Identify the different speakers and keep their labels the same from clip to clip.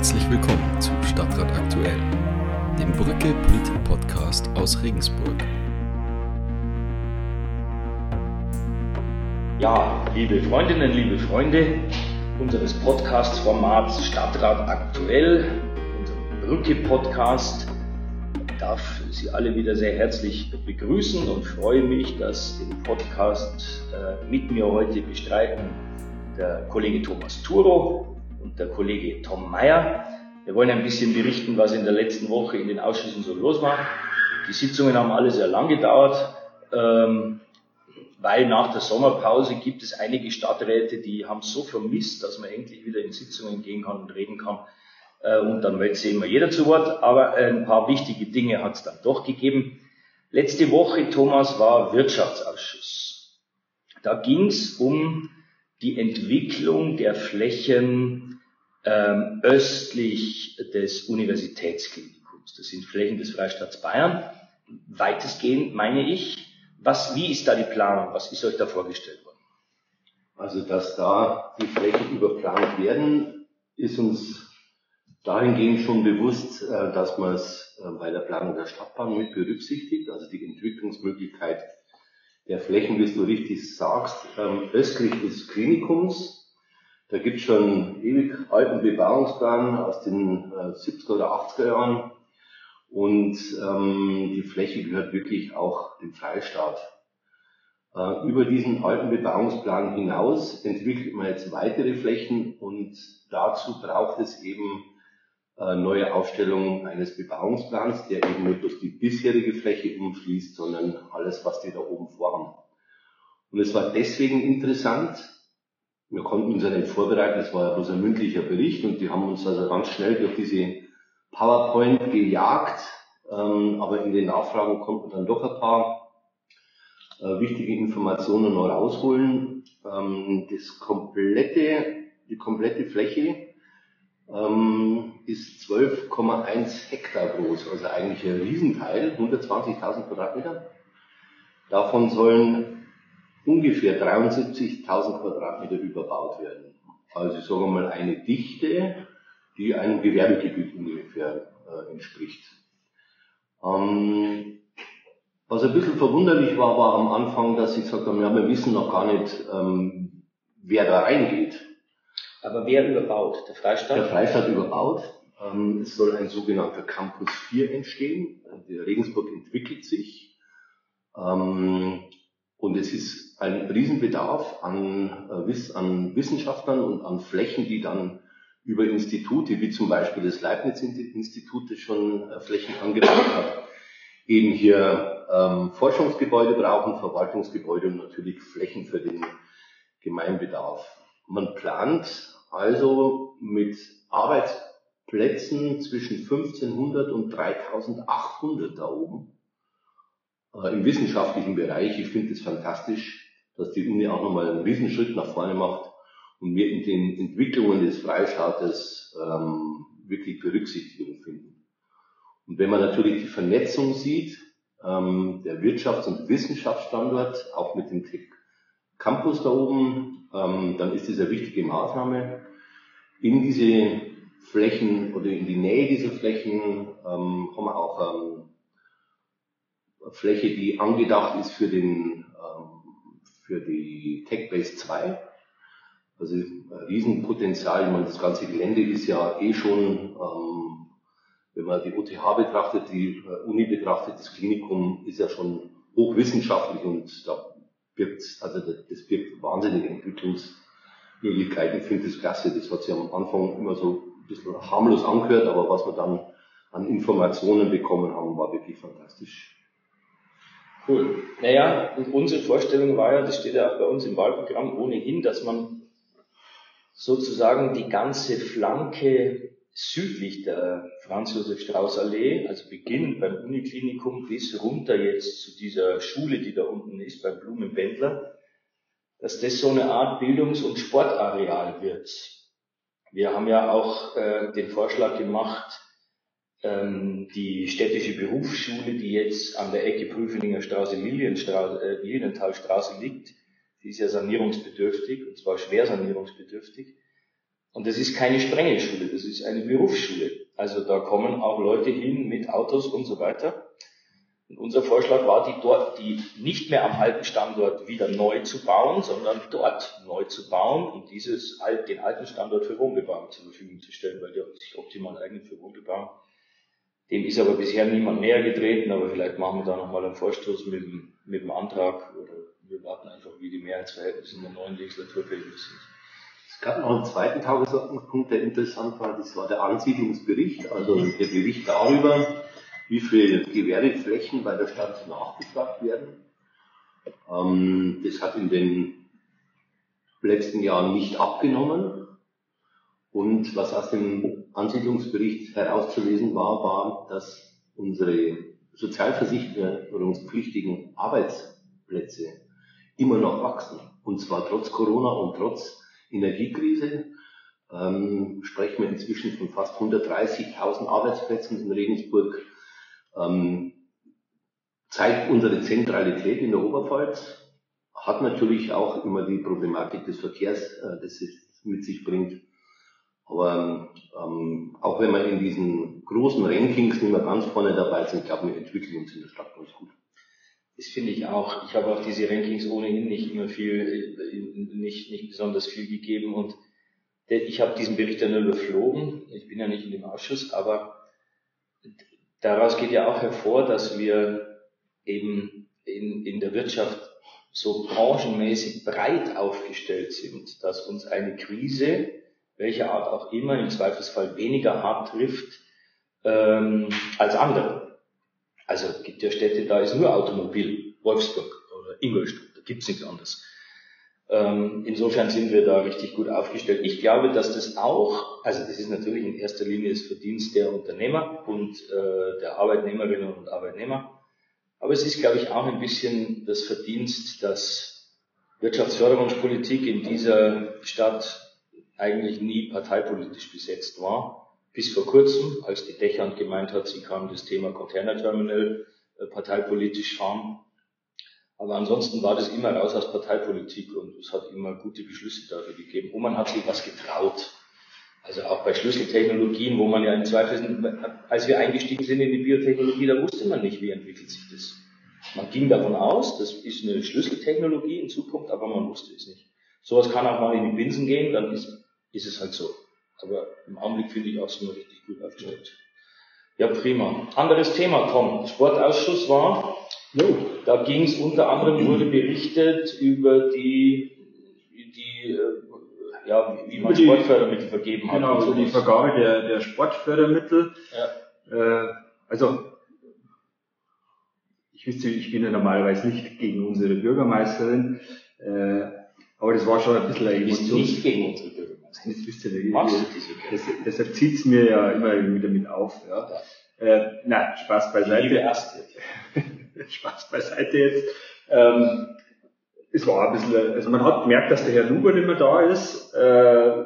Speaker 1: Herzlich willkommen zu Stadtrat Aktuell, dem Brücke Politik Podcast aus Regensburg.
Speaker 2: Ja, liebe Freundinnen, liebe Freunde unseres Podcast-Formats Stadtrat Aktuell, unserem Brücke-Podcast, darf Sie alle wieder sehr herzlich begrüßen und freue mich, dass den Podcast äh, mit mir heute bestreiten der Kollege Thomas Turo und der Kollege Tom Meyer. Wir wollen ein bisschen berichten, was in der letzten Woche in den Ausschüssen so los war. Die Sitzungen haben alle sehr lang gedauert, ähm, weil nach der Sommerpause gibt es einige Stadträte, die haben so vermisst, dass man endlich wieder in Sitzungen gehen kann und reden kann. Äh, und dann meldet sich immer jeder zu Wort. Aber ein paar wichtige Dinge hat es dann doch gegeben. Letzte Woche, Thomas, war Wirtschaftsausschuss. Da ging es um die Entwicklung der Flächen ähm, östlich des Universitätsklinikums. Das sind Flächen des Freistaats Bayern. Weitestgehend meine ich. Was, wie ist da die Planung? Was ist euch da vorgestellt worden?
Speaker 3: Also, dass da die Flächen überplant werden, ist uns dahingehend schon bewusst, äh, dass man es äh, bei der Planung der Stadtbahn mit berücksichtigt, also die Entwicklungsmöglichkeit der Flächen, wie du richtig sagst, ähm, östlich des Klinikums. Da gibt es schon ewig alten Bebauungsplan aus den äh, 70er oder 80er Jahren. Und ähm, die Fläche gehört wirklich auch dem Freistaat. Äh, über diesen alten Bebauungsplan hinaus entwickelt man jetzt weitere Flächen und dazu braucht es eben neue Aufstellung eines Bebauungsplans, der eben nicht bloß die bisherige Fläche umfließt, sondern alles, was die da oben vorhaben. Und es war deswegen interessant, wir konnten uns ja nicht vorbereiten, es war ja bloß ein mündlicher Bericht und die haben uns also ganz schnell durch diese PowerPoint gejagt, ähm, aber in den Nachfragen konnten dann doch ein paar äh, wichtige Informationen noch rausholen. Ähm, das komplette, die komplette Fläche ähm, ist 12,1 Hektar groß, also eigentlich ein Riesenteil, 120.000 Quadratmeter. Davon sollen ungefähr 73.000 Quadratmeter überbaut werden. Also sagen wir mal eine Dichte, die einem Gewerbegebiet ungefähr äh, entspricht. Ähm, was ein bisschen verwunderlich war, war am Anfang, dass sie gesagt haben, ja, wir wissen noch gar nicht, ähm, wer da reingeht.
Speaker 2: Aber wer überbaut? Der Freistaat?
Speaker 3: Der Freistaat überbaut. Ähm, es soll ein sogenannter Campus 4 entstehen. Der Regensburg entwickelt sich. Ähm, und es ist ein Riesenbedarf an, äh, an Wissenschaftlern und an Flächen, die dann über Institute, wie zum Beispiel das Leibniz-Institut, das schon äh, Flächen angebaut hat, eben hier ähm, Forschungsgebäude brauchen, Verwaltungsgebäude und natürlich Flächen für den Gemeinbedarf. Man plant also mit Arbeitsplätzen zwischen 1500 und 3800 da oben äh, im wissenschaftlichen Bereich. Ich finde es fantastisch, dass die Uni auch nochmal einen Riesenschritt nach vorne macht und wir in den Entwicklungen des Freistaates ähm, wirklich Berücksichtigung finden. Und wenn man natürlich die Vernetzung sieht, ähm, der Wirtschafts- und Wissenschaftsstandort, auch mit dem Tech Campus da oben, ähm, dann ist das eine wichtige Maßnahme. In diese Flächen oder in die Nähe dieser Flächen ähm, haben wir auch ähm, eine Fläche, die angedacht ist für den ähm, für die TechBase 2. Also ein Riesenpotenzial. Ich meine, das ganze Gelände ist ja eh schon, ähm, wenn man die OTH betrachtet, die äh, Uni betrachtet, das Klinikum ist ja schon hochwissenschaftlich und da birgt, also das birgt wahnsinnige Entwicklungsmöglichkeiten. Ich finde das klasse. Das hat sich am Anfang immer so ein bisschen harmlos angehört, aber was wir dann an Informationen bekommen haben, war wirklich fantastisch.
Speaker 2: Cool. Naja, und unsere Vorstellung war ja, das steht ja auch bei uns im Wahlprogramm ohnehin, dass man sozusagen die ganze Flanke südlich der Franz-Josef-Strauß-Allee, also beginnend beim Uniklinikum bis runter jetzt zu dieser Schule, die da unten ist, beim Blumenbändler, dass das so eine Art Bildungs- und Sportareal wird. Wir haben ja auch äh, den Vorschlag gemacht, ähm, die städtische Berufsschule, die jetzt an der Ecke Prüfeninger Straße, Lilienstraße, äh, Lilienthalstraße liegt, die ist ja sanierungsbedürftig, und zwar schwer sanierungsbedürftig, Und das ist keine strenge Schule, das ist eine Berufsschule. Also da kommen auch Leute hin mit Autos und so weiter. Und unser Vorschlag war, die dort, die nicht mehr am alten Standort wieder neu zu bauen, sondern dort neu zu bauen und dieses, den alten Standort für Wohnbebauung zur Verfügung zu stellen, weil der sich optimal eignet für Wohnbebauung. Dem ist aber bisher niemand näher getreten, aber vielleicht machen wir da nochmal einen Vorstoß mit dem, mit dem Antrag oder wir warten einfach, wie die Mehrheitsverhältnisse in der neuen Legislaturperiode sind.
Speaker 3: Es gab noch einen zweiten Tagesordnungspunkt, der interessant war, das war der Ansiedlungsbericht, also der Bericht darüber, wie viele Gewerbeflächen bei der Stadt nachgefragt werden. Ähm, das hat in den letzten Jahren nicht abgenommen. Und was aus dem Ansiedlungsbericht herauszulesen war, war, dass unsere sozialversicherungspflichtigen Arbeitsplätze immer noch wachsen. Und zwar trotz Corona und trotz Energiekrise. Ähm, sprechen wir inzwischen von fast 130.000 Arbeitsplätzen in Regensburg ähm, zeigt unsere Zentralität in der Oberpfalz, hat natürlich auch immer die Problematik des Verkehrs, äh, das es mit sich bringt. Aber ähm, auch wenn wir in diesen großen Rankings nicht mehr ganz vorne dabei sind, glaube wir entwickeln uns in der Stadt ganz gut.
Speaker 2: Das finde ich auch. Ich habe auch diese Rankings ohnehin nicht immer viel, äh, nicht, nicht besonders viel gegeben und ich habe diesen Bericht nur überflogen. Ich bin ja nicht in dem Ausschuss, aber daraus geht ja auch hervor, dass wir eben in, in der Wirtschaft so branchenmäßig breit aufgestellt sind, dass uns eine Krise, welcher Art auch immer, im Zweifelsfall weniger hart trifft ähm, als andere. Also gibt ja Städte, da ist nur Automobil, Wolfsburg oder Ingolstadt, da gibt's nichts anderes. Ähm, insofern sind wir da richtig gut aufgestellt. Ich glaube, dass das auch, also das ist natürlich in erster Linie das Verdienst der Unternehmer und äh, der Arbeitnehmerinnen und Arbeitnehmer. Aber es ist, glaube ich, auch ein bisschen das Verdienst, dass Wirtschaftsförderungspolitik in dieser Stadt eigentlich nie parteipolitisch besetzt war. Bis vor kurzem, als die Dächern gemeint hat, sie kann das Thema Container Terminal äh, parteipolitisch fahren. Aber ansonsten war das immer raus aus Parteipolitik und es hat immer gute Beschlüsse dafür gegeben. Und man hat sich was getraut. Also auch bei Schlüsseltechnologien, wo man ja im Zweifel, als wir eingestiegen sind in die Biotechnologie, da wusste man nicht, wie entwickelt sich das. Man ging davon aus, das ist eine Schlüsseltechnologie in Zukunft, aber man wusste es nicht. Sowas kann auch mal in die Binsen gehen, dann ist, ist es halt so. Aber im Augenblick finde ich auch so richtig gut aufgestellt. Ja, prima. Anderes Thema, komm. Sportausschuss war No. Da ging es unter anderem, wurde berichtet über die, die äh, ja, wie, wie man die, Sportfördermittel vergeben hat.
Speaker 4: Genau, so die Vergabe der, der Sportfördermittel. Ja. Äh, also, ich wüsste, ich bin ja normalerweise nicht gegen unsere Bürgermeisterin, äh, aber das war schon ein bisschen eine
Speaker 2: Emotion. nicht gegen unsere Bürgermeisterin.
Speaker 4: Das wisst ihr, das, deshalb zieht es mir ja immer wieder mit auf. Ja. ja. Äh, na, Spaß beiseite.
Speaker 2: Erste.
Speaker 4: Spaß beiseite jetzt. Ähm, es war ein bisschen, also man hat gemerkt, dass der Herr Luber nicht mehr da ist. Äh,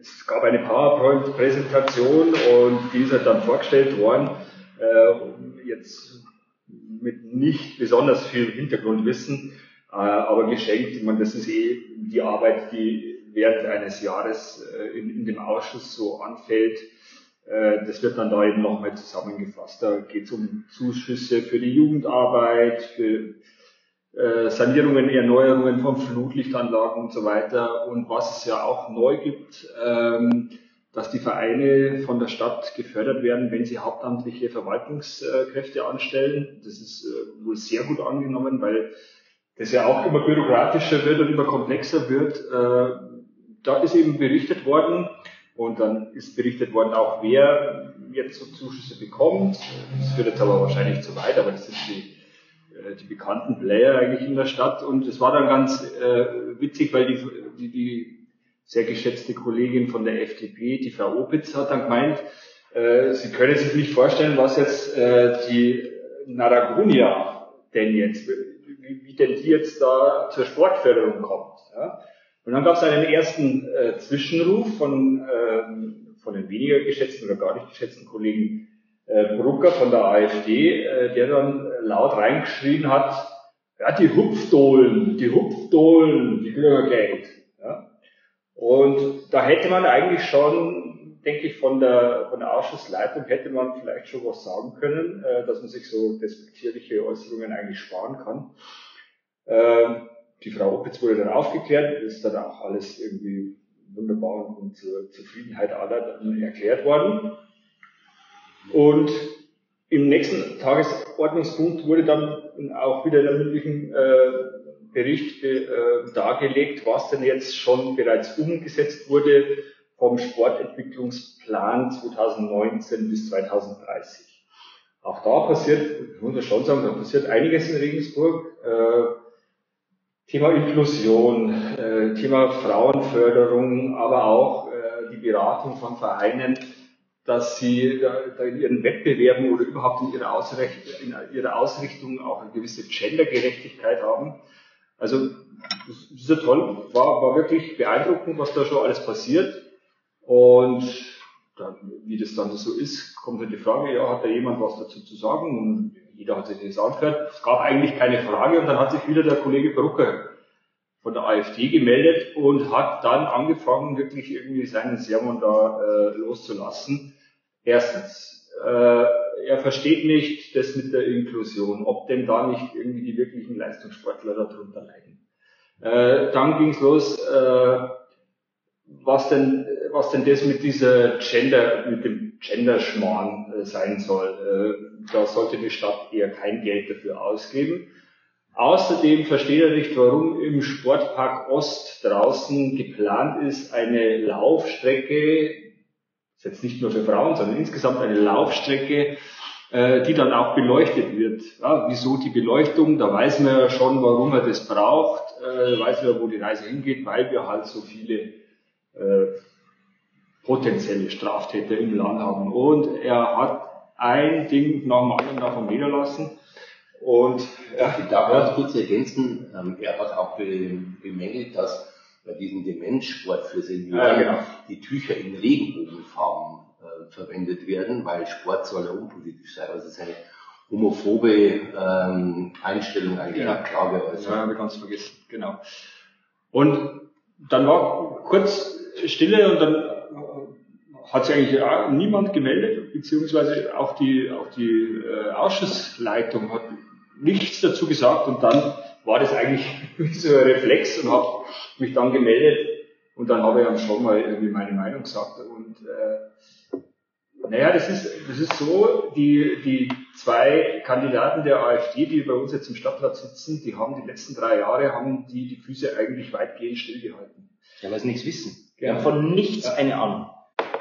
Speaker 4: es gab eine PowerPoint-Präsentation und die ist halt dann vorgestellt worden. Äh, jetzt mit nicht besonders viel Hintergrundwissen, äh, aber geschenkt. Ich meine, das ist eh die Arbeit, die während eines Jahres äh, in, in dem Ausschuss so anfällt. Äh, das wird dann da eben nochmal zusammengefasst. Da geht es um Zuschüsse für die Jugendarbeit, für äh, Sanierungen, Erneuerungen von Flutlichtanlagen und so weiter. Und was es ja auch neu gibt, ähm, dass die Vereine von der Stadt gefördert werden, wenn sie hauptamtliche Verwaltungskräfte anstellen. Das ist äh, wohl sehr gut angenommen, weil das ja auch immer bürokratischer wird und immer komplexer wird. Da ist eben berichtet worden, und dann ist berichtet worden, auch wer jetzt so Zuschüsse bekommt. Das führt jetzt aber wahrscheinlich zu weit, aber das sind die, äh, die bekannten Player eigentlich in der Stadt. Und es war dann ganz äh, witzig, weil die, die, die sehr geschätzte Kollegin von der FDP, die Frau Opitz, hat dann gemeint, äh, sie können sich nicht vorstellen, was jetzt äh, die Naragunia denn jetzt, wie, wie denn die jetzt da zur Sportförderung kommt. Ja? Und dann gab es einen ersten äh, Zwischenruf von, ähm, von den weniger geschätzten oder gar nicht geschätzten Kollegen äh, Brucker von der AfD, äh, der dann laut reingeschrien hat, ja, die Hupfdohlen, die Hupfdohlen, die Bürgergeld. Ja. Und da hätte man eigentlich schon, denke ich, von der, von der Ausschussleitung hätte man vielleicht schon was sagen können, äh, dass man sich so despektierliche Äußerungen eigentlich sparen kann. Ähm, die Frau Opitz wurde dann aufgeklärt, ist dann auch alles irgendwie wunderbar und zur Zufriedenheit aller erklärt worden. Und im nächsten Tagesordnungspunkt wurde dann auch wieder der mündlichen äh, Bericht äh, dargelegt, was denn jetzt schon bereits umgesetzt wurde vom Sportentwicklungsplan 2019 bis 2030. Auch da passiert, ich muss schon sagen, da passiert einiges in Regensburg. Äh, Thema Inklusion, äh, Thema Frauenförderung, aber auch äh, die Beratung von Vereinen, dass sie da, in ihren Wettbewerben oder überhaupt in ihrer, in ihrer Ausrichtung auch eine gewisse Gendergerechtigkeit haben. Also das ist ja toll, war, war wirklich beeindruckend, was da schon alles passiert. Und dann, wie das dann so ist, kommt dann die Frage, ja, hat da jemand was dazu zu sagen? Und jeder hat sich das angehört. Es gab eigentlich keine Frage und dann hat sich wieder der Kollege Brucker von der AfD gemeldet und hat dann angefangen, wirklich irgendwie seinen Sermon da äh, loszulassen. Erstens, äh, er versteht nicht das mit der Inklusion, ob denn da nicht irgendwie die wirklichen Leistungssportler darunter leiden. Äh, dann ging's los, äh, was denn, was denn das mit dieser Gender, mit dem Genderschmarrn äh, sein soll. Äh, da sollte die Stadt eher kein Geld dafür ausgeben. Außerdem versteht er nicht, warum im Sportpark Ost draußen geplant ist, eine Laufstrecke, ist jetzt nicht nur für Frauen, sondern insgesamt eine Laufstrecke, äh, die dann auch beleuchtet wird. Ja, wieso die Beleuchtung? Da weiß man ja schon, warum er das braucht, äh, weiß man, wo die Reise hingeht, weil wir halt so viele äh, potenzielle Straftäter im Land haben. Und er hat ein Ding nach dem anderen davon niederlassen. Und
Speaker 3: ja, ich darf ganz kurz ergänzen, ähm, er hat auch bemängelt, dass bei diesem Demenzsport für Senioren ja, genau. die Tücher in Regenbogenfarben äh, verwendet werden, weil Sport soll ja unpolitisch sein. Also seine homophobe ähm, Einstellung eigentlich
Speaker 4: ja. klar geäußert. Ja, habe ich ganz vergessen, genau. Und dann war kurz Stille und dann hat sich eigentlich niemand gemeldet, beziehungsweise auch die, auch die äh, Ausschussleitung hat nichts dazu gesagt und dann war das eigentlich so ein Reflex und habe mich dann gemeldet und dann habe ich dann schon mal irgendwie meine Meinung gesagt und äh, naja, das ist, das ist so, die, die zwei Kandidaten der AfD, die bei uns jetzt im Stadtrat sitzen, die haben die letzten drei Jahre, haben die die Füße eigentlich weitgehend stillgehalten.
Speaker 2: Ja, weil sie nichts wissen. Die haben von nichts ja. eine Ahnung.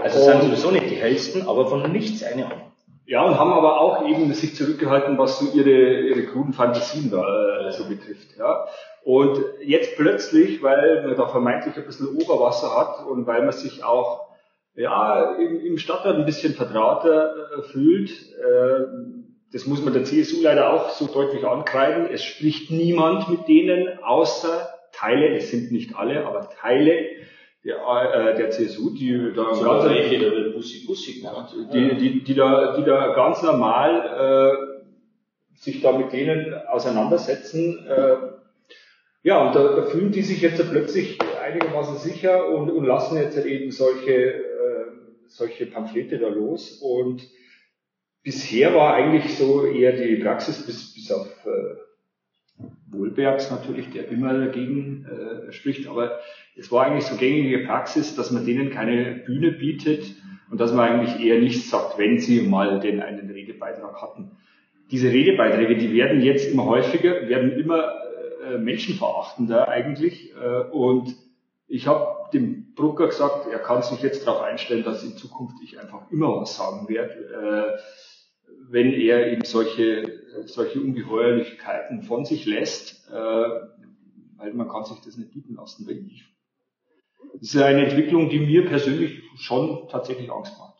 Speaker 2: Also und sind sowieso nicht die hellsten, aber von nichts eine Ahnung.
Speaker 4: Ja, und haben aber auch eben sich zurückgehalten, was so ihre, ihre kruden Fantasien da äh, so betrifft. Ja. Und jetzt plötzlich, weil man da vermeintlich ein bisschen Oberwasser hat und weil man sich auch ja, im, im Stadtrat ein bisschen vertrauter äh, fühlt, äh, das muss man der CSU leider auch so deutlich ankreiden, es spricht niemand mit denen, außer Teile, es sind nicht alle, aber Teile der, äh, der CSU, die da
Speaker 2: so ganz, welche, der will Bussi Bussi
Speaker 4: die, die, die, da, die da ganz normal äh, sich da mit denen auseinandersetzen. Äh, ja, und da, da fühlen die sich jetzt plötzlich einigermaßen sicher und, und lassen jetzt halt eben solche, äh, solche Pamphlete da los. Und bisher war eigentlich so eher die Praxis bis, bis auf äh, Wohlbergs natürlich, der immer dagegen äh, spricht, aber es war eigentlich so gängige Praxis, dass man denen keine Bühne bietet und dass man eigentlich eher nichts sagt, wenn sie mal den einen Redebeitrag hatten. Diese Redebeiträge, die werden jetzt immer häufiger, werden immer äh, menschenverachtender eigentlich äh, und ich habe dem Brucker gesagt, er kann sich jetzt darauf einstellen, dass in Zukunft ich einfach immer was sagen werde. Äh, wenn er eben solche, solche Ungeheuerlichkeiten von sich lässt, äh, weil man kann sich das nicht bieten lassen, wenn ich. Das ist eine Entwicklung, die mir persönlich schon tatsächlich Angst macht.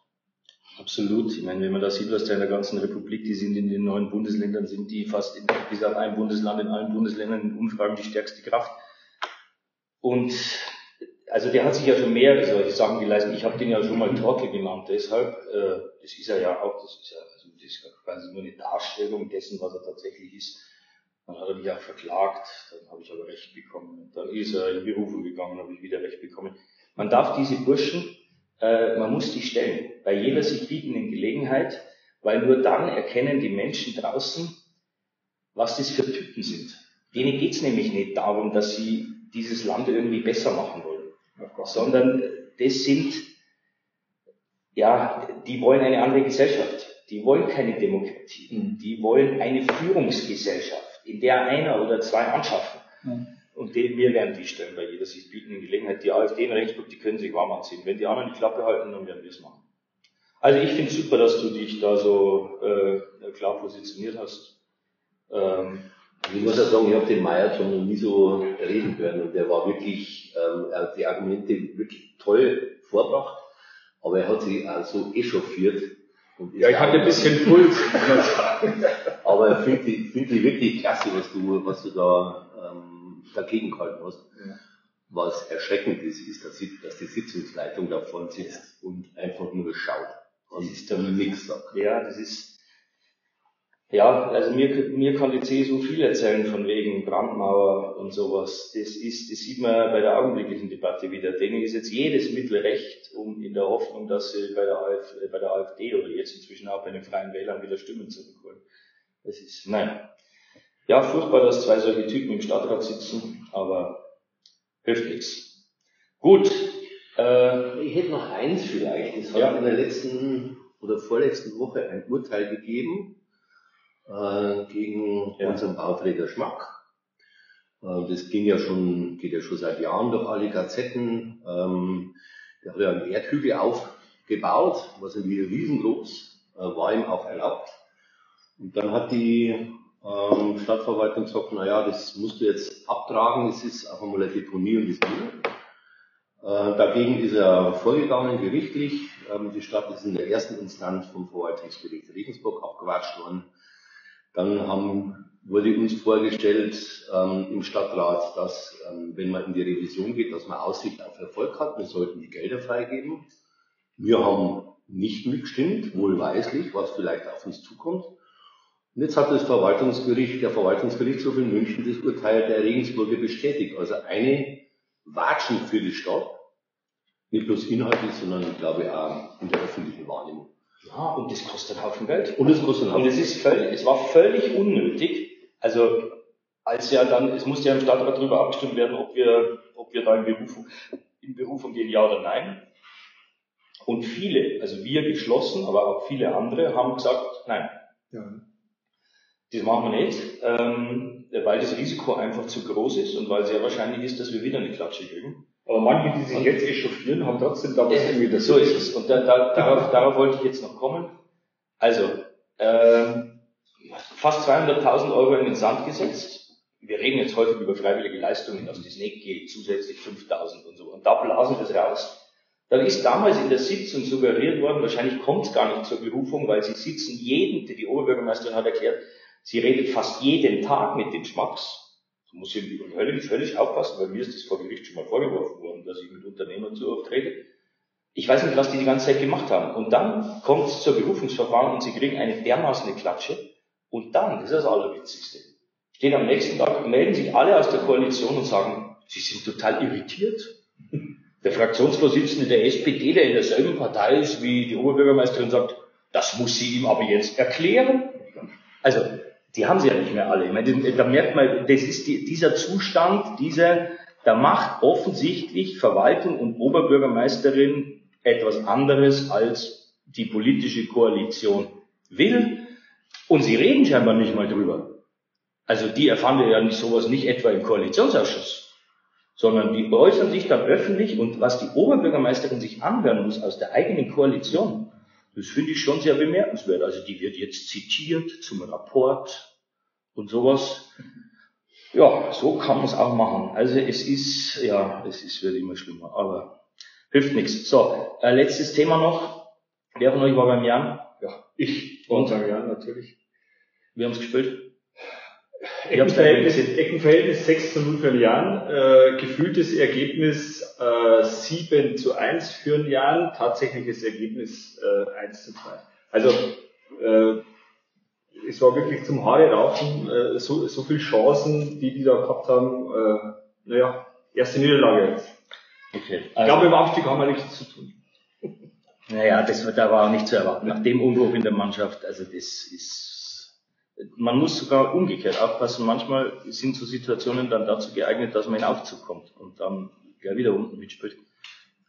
Speaker 2: Absolut. Ich meine, wenn man da sieht, was da in der ganzen Republik, die sind in den neuen Bundesländern, sind die fast in, bis auf ein Bundesland in allen Bundesländern in Umfragen die stärkste Kraft. Und also der hat sich ja schon mehr, wie soll ich sagen, geleistet. Ich habe den ja schon mal Torkel genannt, deshalb, äh, das ist er ja auch, das ist ja also das ist quasi nur eine Darstellung dessen, was er tatsächlich ist. Dann hat er mich auch verklagt, dann habe ich aber Recht bekommen. Dann ist er in Berufung gegangen, habe ich wieder Recht bekommen. Man darf diese Burschen, äh, man muss die stellen, bei jeder sich bietenden Gelegenheit, weil nur dann erkennen die Menschen draußen, was das für Typen sind. Denen geht's nämlich nicht darum, dass sie dieses Land irgendwie besser machen wollen, sondern das sind, ja, die wollen eine andere Gesellschaft. Die wollen keine Demokratie. Mhm. Die wollen eine Führungsgesellschaft, in der einer oder zwei anschaffen. Mhm. Und die, wir werden die stellen bei jeder sich bieten Gelegenheit. Die AfD in Rechtsburg, die können sich warm anziehen. Wenn die anderen die Klappe halten, dann werden wir es machen. Also ich finde es super, dass du dich da so äh, klar positioniert hast.
Speaker 3: Ähm, ich muss ja sagen, ich habe den Meier schon noch nie so reden hören und der war wirklich, ähm, er hat die Argumente wirklich toll vorbracht, aber er hat sich auch so echauffiert.
Speaker 4: Ja, ich hatte ein bisschen Puls, muss man
Speaker 3: sagen. aber ich finde die, find die wirklich klasse, was du, was du da ähm, dagegen gehalten hast. Ja. Was erschreckend ist, ist, dass, die, dass die Sitzungsleitung da vorne sitzt und einfach nur schaut.
Speaker 2: Und das ist dann nichts sagt. Ja, das ist, ja, also mir, mir kann die CSU viel erzählen von wegen Brandmauer und sowas. Das ist, das sieht man bei der augenblicklichen Debatte wieder. Denen ist jetzt jedes Mittel recht, um in der Hoffnung, dass sie bei der, äh, bei der AfD oder jetzt inzwischen auch bei den Freien Wählern wieder Stimmen zurückholen. Das ist, nein. Ja, furchtbar, dass zwei solche Typen im Stadtrat sitzen, aber hilft nichts. Gut.
Speaker 3: Äh, ich hätte noch eins vielleicht. Es hat ja. in der letzten oder vorletzten Woche ein Urteil gegeben, äh, gegen ja. unseren Bauträger Schmack. Äh, das ging ja schon, geht ja schon seit Jahren durch alle Gazetten. Ähm, der hat ja einen Erdhügel aufgebaut, was irgendwie riesengroß, äh, war ihm auch erlaubt. Und dann hat die ähm, Stadtverwaltung gesagt, na ja, das musst du jetzt abtragen, es ist einfach mal eine Deponie und Ding. Äh, dagegen ist er vorgegangen, gerichtlich. Ähm, die Stadt ist in der ersten Instanz vom Verwaltungsgericht Regensburg abgewatscht worden. Dann haben, wurde uns vorgestellt ähm, im Stadtrat, dass ähm, wenn man in die Revision geht, dass man Aussicht auf Erfolg hat. Wir sollten die Gelder freigeben. Wir haben nicht mitgestimmt, wohlweislich, was vielleicht auf uns zukommt. Und jetzt hat das Verwaltungsgericht, der Verwaltungsgerichtshof in München das Urteil der Regensburger bestätigt. Also eine Watschen für die Stadt, nicht bloß inhaltlich, sondern ich glaube auch in der öffentlichen Wahrnehmung.
Speaker 2: Ja, und das kostet einen Haufen Geld.
Speaker 3: Und es kostet einen
Speaker 2: Haufen Und es ist völlig, es war völlig unnötig. Also, als ja dann, es musste ja im Stadtrat darüber abgestimmt werden, ob wir, ob wir da in Berufung, in Berufung gehen, ja oder nein. Und viele, also wir geschlossen, aber auch viele andere, haben gesagt, nein. Ja. Das machen wir nicht, ähm, weil das Risiko einfach zu groß ist und weil sehr wahrscheinlich ist, dass wir wieder eine Klatsche kriegen.
Speaker 4: Aber manche, die sich und jetzt echauffieren, haben trotzdem da was
Speaker 2: äh, irgendwie das. So ist es. Und da, da, darauf, darauf wollte ich jetzt noch kommen. Also, ähm, fast 200.000 Euro in den Sand gesetzt. Wir reden jetzt häufig über freiwillige Leistungen, das nicht geht, zusätzlich 5.000 und so. Und da blasen wir es raus. Dann ist damals in der Sitzung suggeriert worden, wahrscheinlich kommt es gar nicht zur Berufung, weil sie sitzen jeden, die Oberbürgermeisterin hat erklärt, sie redet fast jeden Tag mit den Schmacks. Da muss ich völlig, völlig aufpassen, weil mir ist das vor Gericht schon mal vorgeworfen worden, dass ich mit Unternehmern zu oft rede. Ich weiß nicht, was die die ganze Zeit gemacht haben. Und dann kommt es zur Berufungsverfahren und sie kriegen eine dermaßen Klatsche. Und dann, das ist das Allerwitzigste, stehen am nächsten Tag, melden sich alle aus der Koalition und sagen, sie sind total irritiert. Der Fraktionsvorsitzende der SPD, der in derselben Partei ist wie die Oberbürgermeisterin, sagt, das muss sie ihm aber jetzt erklären. Also, die haben sie ja nicht mehr alle. Ich meine, da merkt man, das ist die, dieser Zustand, dieser, da macht offensichtlich Verwaltung und Oberbürgermeisterin etwas anderes, als die politische Koalition will. Und sie reden scheinbar nicht mal drüber. Also die erfahren ja nicht sowas nicht etwa im Koalitionsausschuss, sondern die äußern sich dann öffentlich und was die Oberbürgermeisterin sich anhören muss aus der eigenen Koalition, das finde ich schon sehr bemerkenswert. Also die wird jetzt zitiert zum Rapport und sowas. Ja, so kann man es auch machen. Also es ist, ja, es ist, wird immer schlimmer, aber hilft nichts. So, äh, letztes Thema noch. Wer von euch war beim Jan?
Speaker 4: Ja, ich war beim Jan natürlich.
Speaker 2: Wir haben es gespielt.
Speaker 4: Eckenverhältnis, Eckenverhältnis 6 zu 0 für den Jan, äh, gefühltes Ergebnis äh, 7 zu 1 für den Jan, tatsächliches Ergebnis äh, 1 zu 2. Also äh, es war wirklich zum Haare raufen, äh, so, so viele Chancen, die die da gehabt haben. Äh, naja, erste Niederlage jetzt.
Speaker 2: Okay.
Speaker 4: Ich glaube, im Aufstieg haben wir nichts zu tun.
Speaker 2: Naja, das wird aber auch nicht zu erwarten. Nach dem Umbruch in der Mannschaft, also das ist, man muss sogar umgekehrt aufpassen. Manchmal sind so Situationen dann dazu geeignet, dass man in Aufzug kommt und dann gleich wieder unten mitspielt.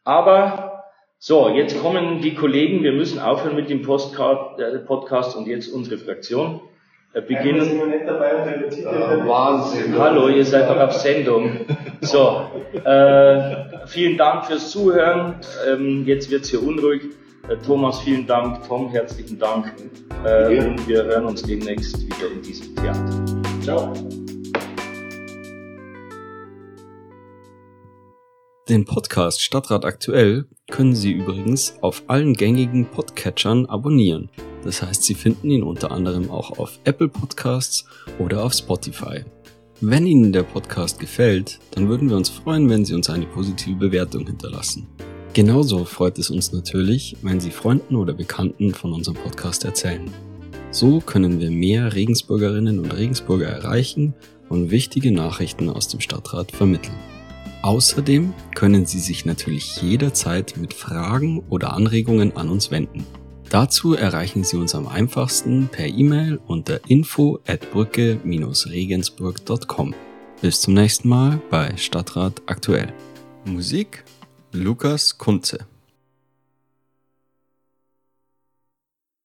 Speaker 2: Aber, so, jetzt kommen die Kollegen, wir müssen aufhören mit dem Postcard, äh, Podcast und jetzt unsere Fraktion. Äh, beginnen.
Speaker 3: Äh, Wahnsinn.
Speaker 2: Hallo, ihr seid doch auf Sendung. So, äh, vielen Dank fürs Zuhören. Ähm, jetzt wird's hier unruhig. Äh, Thomas, vielen Dank. Tom, herzlichen Dank. Äh,
Speaker 3: Ja.
Speaker 2: und wir hören uns demnächst wieder in diesem Theater.
Speaker 4: Ciao.
Speaker 1: Den Podcast Stadtrat aktuell können Sie übrigens auf allen gängigen Podcatchern abonnieren. Das heißt, Sie finden ihn unter anderem auch auf Apple Podcasts oder auf Spotify. Wenn Ihnen der Podcast gefällt, dann würden wir uns freuen, wenn Sie uns eine positive Bewertung hinterlassen. Genauso freut es uns natürlich, wenn Sie Freunden oder Bekannten von unserem Podcast erzählen. So können wir mehr Regensburgerinnen und Regensburger erreichen und wichtige Nachrichten aus dem Stadtrat vermitteln. Außerdem können Sie sich natürlich jederzeit mit Fragen oder Anregungen an uns wenden. Dazu erreichen Sie uns am einfachsten per E-Mail unter info at brücke-regensburg.com. Bis zum nächsten Mal bei Stadtrat aktuell. Musik Lukas Kunze